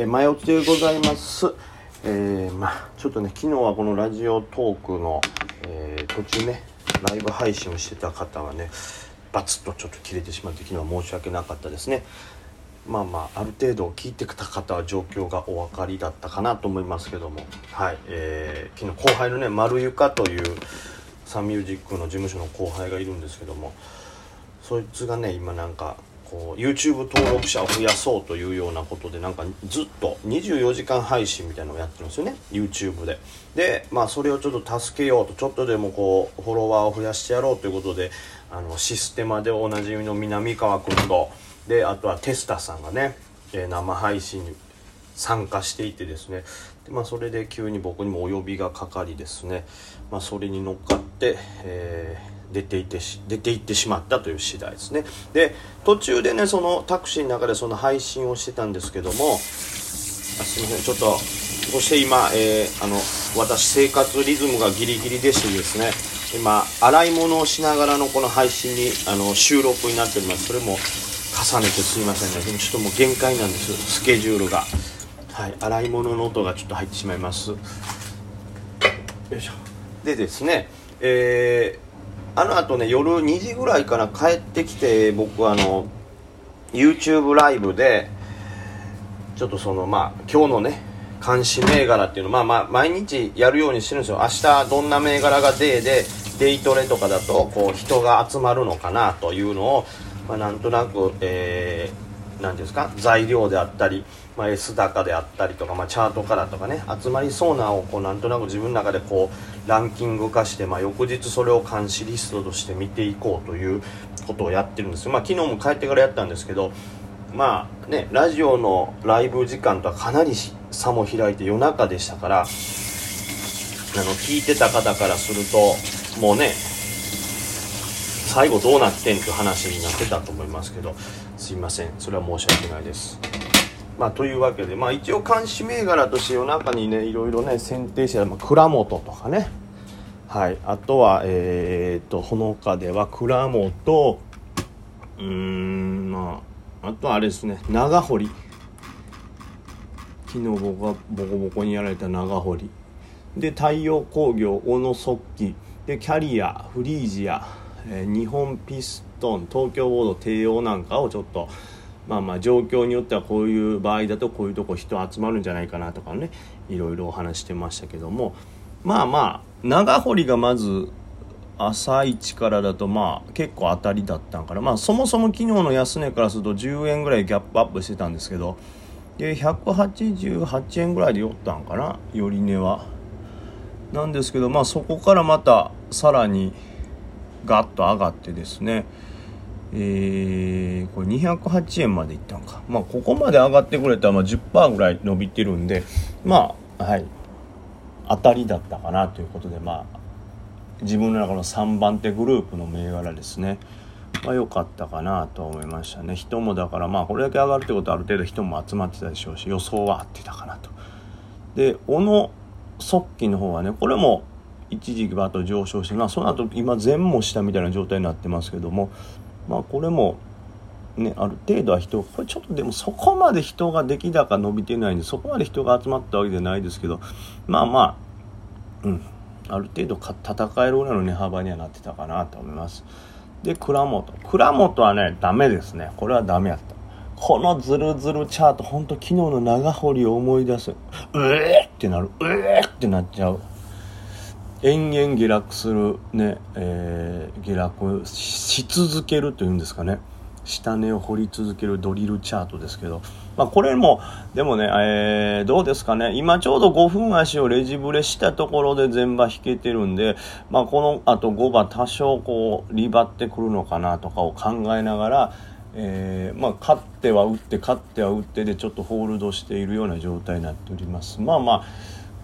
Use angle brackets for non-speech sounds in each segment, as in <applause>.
えー、前置きでございます。えー、まあちょっとね昨日はこのラジオトークの、えー、途中ねライブ配信をしてた方はねバツッとちょっと切れてしまって昨日は申し訳なかったですね。まあまあある程度聞いてきた方は状況がお分かりだったかなと思いますけどもはい、えー、昨日後輩のね丸床というサンミュージックの事務所の後輩がいるんですけどもそいつがね今なんかこう YouTube 登録者を増やそうというようなことでなんかずっと24時間配信みたいなのをやってるんですよね YouTube で。でまあそれをちょっと助けようとちょっとでもこうフォロワーを増やしてやろうということであのシステマでおなじみの南川君とであとはテスタさんがね、え、生配信に参加していてですね。で、まあ、それで急に僕にもお呼びがかかりですね、まあ、それに乗っかって、えー出ていて出ていってしまったという次第ですね。で途中でねそのタクシーの中でその配信をしてたんですけどもあすいません。ちょっとそして今、えー、あの私生活リズムがギリギリでしてですね今洗い物をしながらのこの配信にあの収録になっております。それも重ねてすいませんね。でもちょっともう限界なんです。スケジュールが。はい。洗い物の音がちょっと入ってしまいます。よいしょ。でですねえーあのあとね夜2時ぐらいから帰ってきて僕あの YouTube ライブでちょっとそのまあ今日のね監視銘柄っていうのまあまあ毎日やるようにしてるんですよ。明日どんな銘柄がデーでデイトレとかだとこう人が集まるのかなというのを、まあ、なんとなく、えー、なんですか材料であったりまあ、S 高であったりとか、まあ、チャートからとかね集まりそうなをこうなんとなく自分の中でこうランキング化して、まあ、翌日それを監視リストとして見ていこうということをやってるんですよ、まあ、昨日も帰ってからやったんですけどまあねラジオのライブ時間とはかなり差も開いて夜中でしたからあの聞いてた方からするともうね最後どうなってんって話になってたと思いますけどすいません。それは申し訳ないです。まあ、というわけで、まあ、一応監視銘柄として夜中にねいろいろね選定して、まあ、蔵元とかね。はい。あとはえー、っとほのかでは蔵元うーんまああとはあれですね長堀。昨日僕がボコボコにやられた長堀。で太陽工業小野速記。でキャリアフリージア、えー、日本ピストン東京ボード帝王なんかをちょっとまあまあ状況によってはこういう場合だとこういうとこ人集まるんじゃないかなとかねいろいろお話してましたけどもまあまあ長堀がまず朝一からだとまあ結構当たりだったんからまあそもそも昨日の安値からすると10円ぐらいギャップアップしてたんですけどで188円ぐらいで寄ったんかな寄り値は。なんですけどまあそこからまたさらにガッと上がってですねえー、これ208円までいったんか。まあ、ここまで上がってくれたら、まあ、10%ぐらい伸びてるんで、まあ、はい、当たりだったかなということで、まあ、自分の中の3番手グループの銘柄ですね。まあ、良かったかなと思いましたね。人もだから、まあ、これだけ上がるってことはある程度人も集まってたでしょうし、予想は合ってたかなと。で、小野速記の方はね、これも一時期バッと上昇して、まあ、その後今全も下みたいな状態になってますけども、まあこれもねある程度は人これちょっとでもそこまで人が出来高伸びてないんでそこまで人が集まったわけじゃないですけどまあまあうんある程度か戦えるぐらいの値幅にはなってたかなと思います。で蔵元。蔵元はねダメですね。これはダメやった。このズルズルチャートほんと昨日の長堀を思い出す。うえーってなる。うえーってなっちゃう。延々下落するね、えー、下落し続けるというんですかね。下根を掘り続けるドリルチャートですけど、まあ、これもでもね、えー、どうですかね。今ちょうど5分足をレジブレしたところで全場引けてるんで、まあ、このあと5番多少こうリバってくるのかなとかを考えながらえー、まあ、勝っては打って勝っては打ってでちょっとホールドしているような状態になっております。まあまあ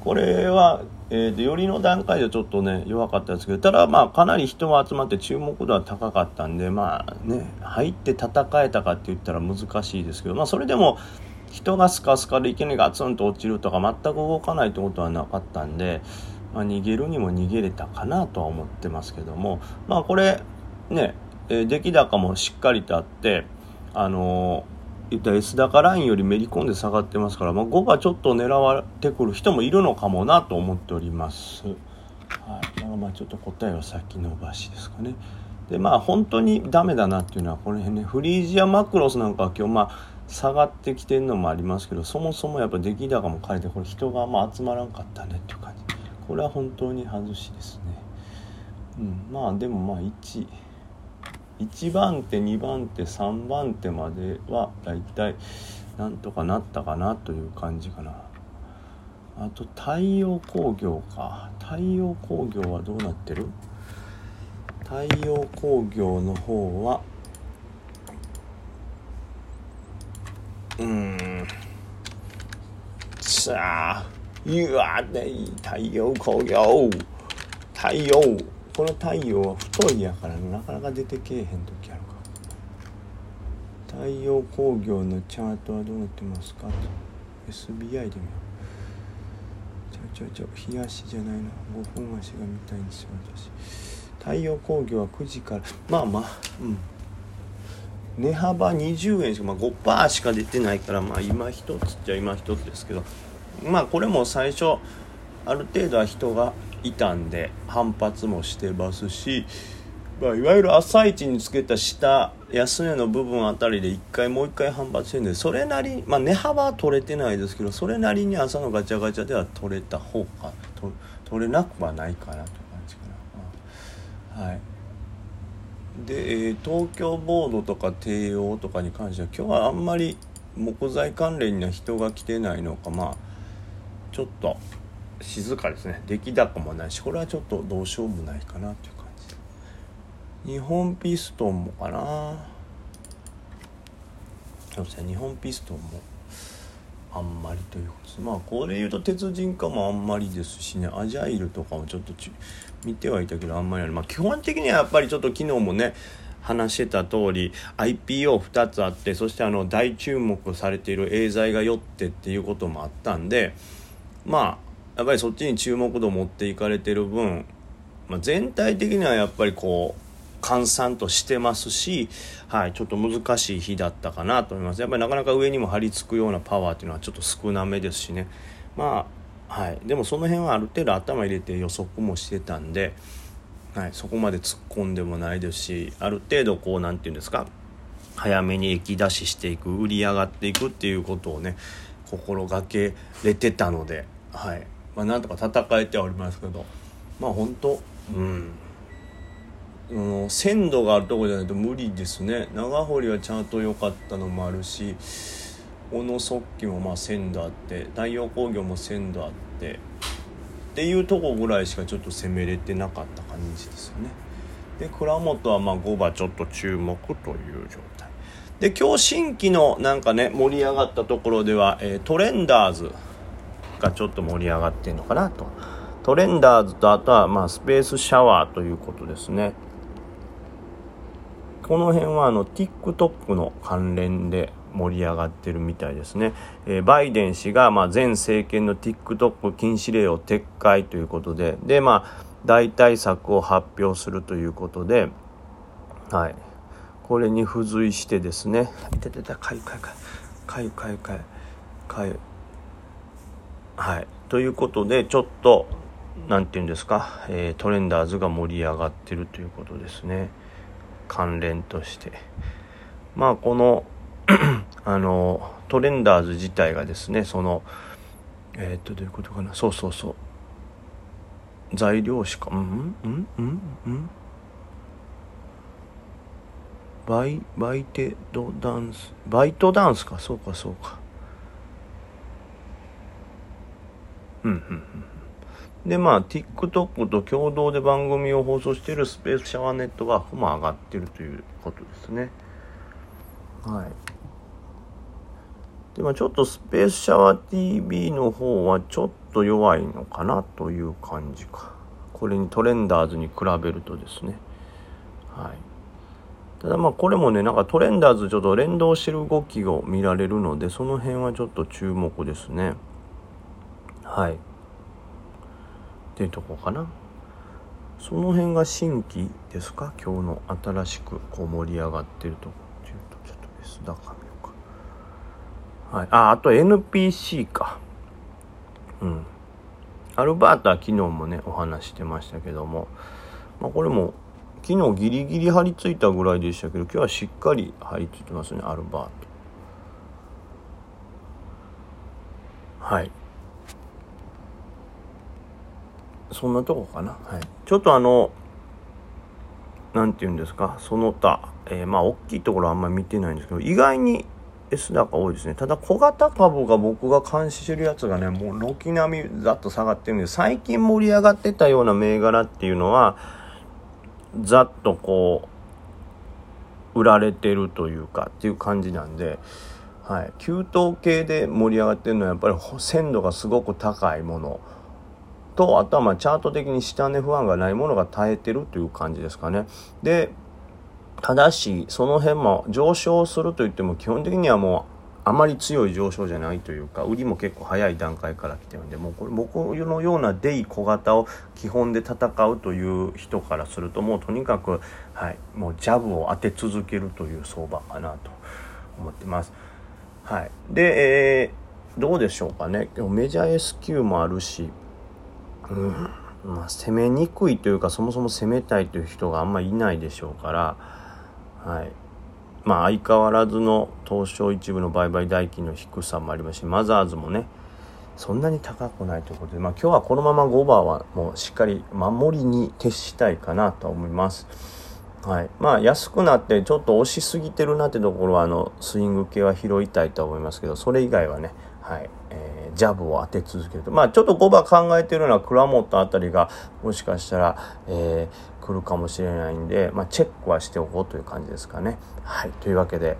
これはえー、でよりの段階でちょっとね弱かったですけどただまあかなり人が集まって注目度は高かったんでまあね入って戦えたかって言ったら難しいですけどまあそれでも人がスカスカでいきなりガツンと落ちるとか全く動かないってことはなかったんで、まあ、逃げるにも逃げれたかなとは思ってますけどもまあこれね、え、出来高もしっかりとあってあのー言ったら S 高ラインよりめり込んで下がってますから、まあ、5がちょっと狙われてくる人もいるのかもなと思っております。はい、だからまあちょっと答えは先延ばしですかね。でまあ本当にダメだなっていうのはこの辺ねフリージアマクロスなんかは今日まあ下がってきてるのもありますけどそもそもやっぱ出来高も変えてこれ人がまあ集まらんかったねっていう感じこれは本当に外しですねうんまあでもまあ1 1番手2番手3番手まではだいたいなんとかなったかなという感じかな。あと太陽工業か。太陽工業はどうなってる？太陽工業の方はうーん。さあうわね太陽工業。太陽。この太陽は太いやからなかなか出てけえへん時あるか。太陽工業のチャートはどうなってますか？と SBI で見よう。ちょちょちょ冷やしじゃないな。5本足が見たいんですよ私。太陽工業は9時からまあまあうん。値幅20円しか、まあ、5%しか出てないからまあ今一つっちゃ今一つですけどまあこれも最初ある程度は人がいたんで反発もしてますし、まあ、いわゆる朝一につけた下安値の部分あたりで1回もう1回反発してるんでそれなりまあ値幅は取れてないですけどそれなりに朝のガチャガチャでは取れた方か取れなくはないかなという感じかな。はい。で、えー、東京ボードとか帝王とかに関しては今日はあんまり木材関連には人が来てないのかまあちょっと静かですね。出来高もないしこれはちょっとどうしようもないかなっていう感じ。日本ピストンもかな。そうですね日本ピストンもあんまりということです。まあこれ言うと鉄人化もあんまりですしねアジャイルとかもちょっと見てはいたけどあんまりある。まあ基本的にはやっぱりちょっと昨日もね話してた通り IPO2 つあってそしてあの大注目されているエーザイが酔ってっていうこともあったんでまあやっぱりそっちに注目度を持っていかれてる分、まあ、全体的にはやっぱりこう閑散としてますし、はい、ちょっと難しい日だったかなと思います。やっぱりなかなか上にも張り付くようなパワーっていうのはちょっと少なめですしね。まあ、はい。でもその辺はある程度頭入れて予測もしてたんで、はい、そこまで突っ込んでもないですし、ある程度こう、なんていうんですか、早めに液出ししていく、売り上がっていくっていうことをね、心がけれてたので、はい。まあ、なんとか戦えてはおりますけど、まあ本当、うん。うん、鮮度があるとこじゃないと無理ですね。長堀はちゃんと良かったのもあるし小野速記もまあ鮮度あって太陽工業も鮮度あってっていうとこぐらいしかちょっと攻めれてなかった感じですよね。で倉本はまあ5番ちょっと注目という状態。で今日新規のなんかね盛り上がったところでは、えー、トレンダーズ。がちょっと盛り上がってんのかなとトレンダーズとあとはまあスペースシャワーということですねこの辺はあの TikTok の関連で盛り上がってるみたいですね。えー、バイデン氏が、まあ、前政権の TikTok 禁止令を撤回ということで、で、まあ、代替策を発表するということで、はい。これに付随してですね、いたたた、かゆかゆかゆ、かゆかゆかゆ、かゆ。はい。ということで、ちょっと、なんて言うんですか、えー、トレンダーズが盛り上がってるということですね。関連として。まあこの <clears throat> あのトレンダーズ自体がですねそのえっ、とどういうことかな？そうそうそう。材料しかうんうんうんうん。バイバイテドダンス。バイトダンスか？そうかそうか。うんうんうんで、まあ、TikTok と共同で番組を放送しているスペースシャワーネットワークも上がってるということですね。はい。で、まあ、ちょっとスペースシャワー TV の方はちょっと弱いのかなという感じか。これにトレンダーズに比べるとですね。はい。ただまあこれもね、なんかトレンダーズちょっと連動してる動きを見られるので、その辺はちょっと注目ですね。はい。っていうとこかな。その辺が新規ですか？今日の新しくこう盛り上がってるとこっていうとちょっと別高見ようか、はい、あ、あと NPC か。うん。アルバータは昨日もねお話してましたけども、まあ、これも昨日ギリギリ張り付いたぐらいでしたけど今日はしっかり張り付いてますねアルバート。はい。そんなとこかな、はい、ちょっとあの何て言うんですか？その他、えー、まあ大きいところあんまり見てないんですけど意外に S 高多いですね。ただ小型株が僕が監視してるやつがねもう軒並みざっと下がってるんで最近盛り上がってたような銘柄っていうのはざっとこう売られてるというかっていう感じなんで、はい、給湯系で盛り上がってるのはやっぱり鮮度がすごく高いもの。とあとはまあチャート的に下値不安がないものが耐えてるという感じですかね。でただしその辺も上昇するといっても基本的にはもうあまり強い上昇じゃないというか売りも結構早い段階から来てるんでもうこれ僕のようなデイ小型を基本で戦うという人からするともうとにかく、はい、もうジャブを当て続けるという相場かなと思ってます。はい、で、えー、どうでしょうかねメジャー S q もあるし、うんまあ、攻めにくいというかそもそも攻めたいという人があんまりいないでしょうから。はい。まあ相変わらずの東証一部の売買代金の低さもありますし、マザーズもね、そんなに高くないということで、まあ今日はこのまま5番はもうしっかり守りに徹したいかなと思います。はい。まあ安くなってちょっと押しすぎてるなってところはあのスイング系は拾いたいと思いますけど、それ以外はね、はい。ジャブを当て続けると。まあちょっと5番考えてるのは倉本あたりがもしかしたら、えー、来るかもしれないんで、まあ、チェックはしておこうという感じですかね。はい。というわけで、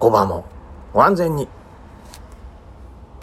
5番もご安全に。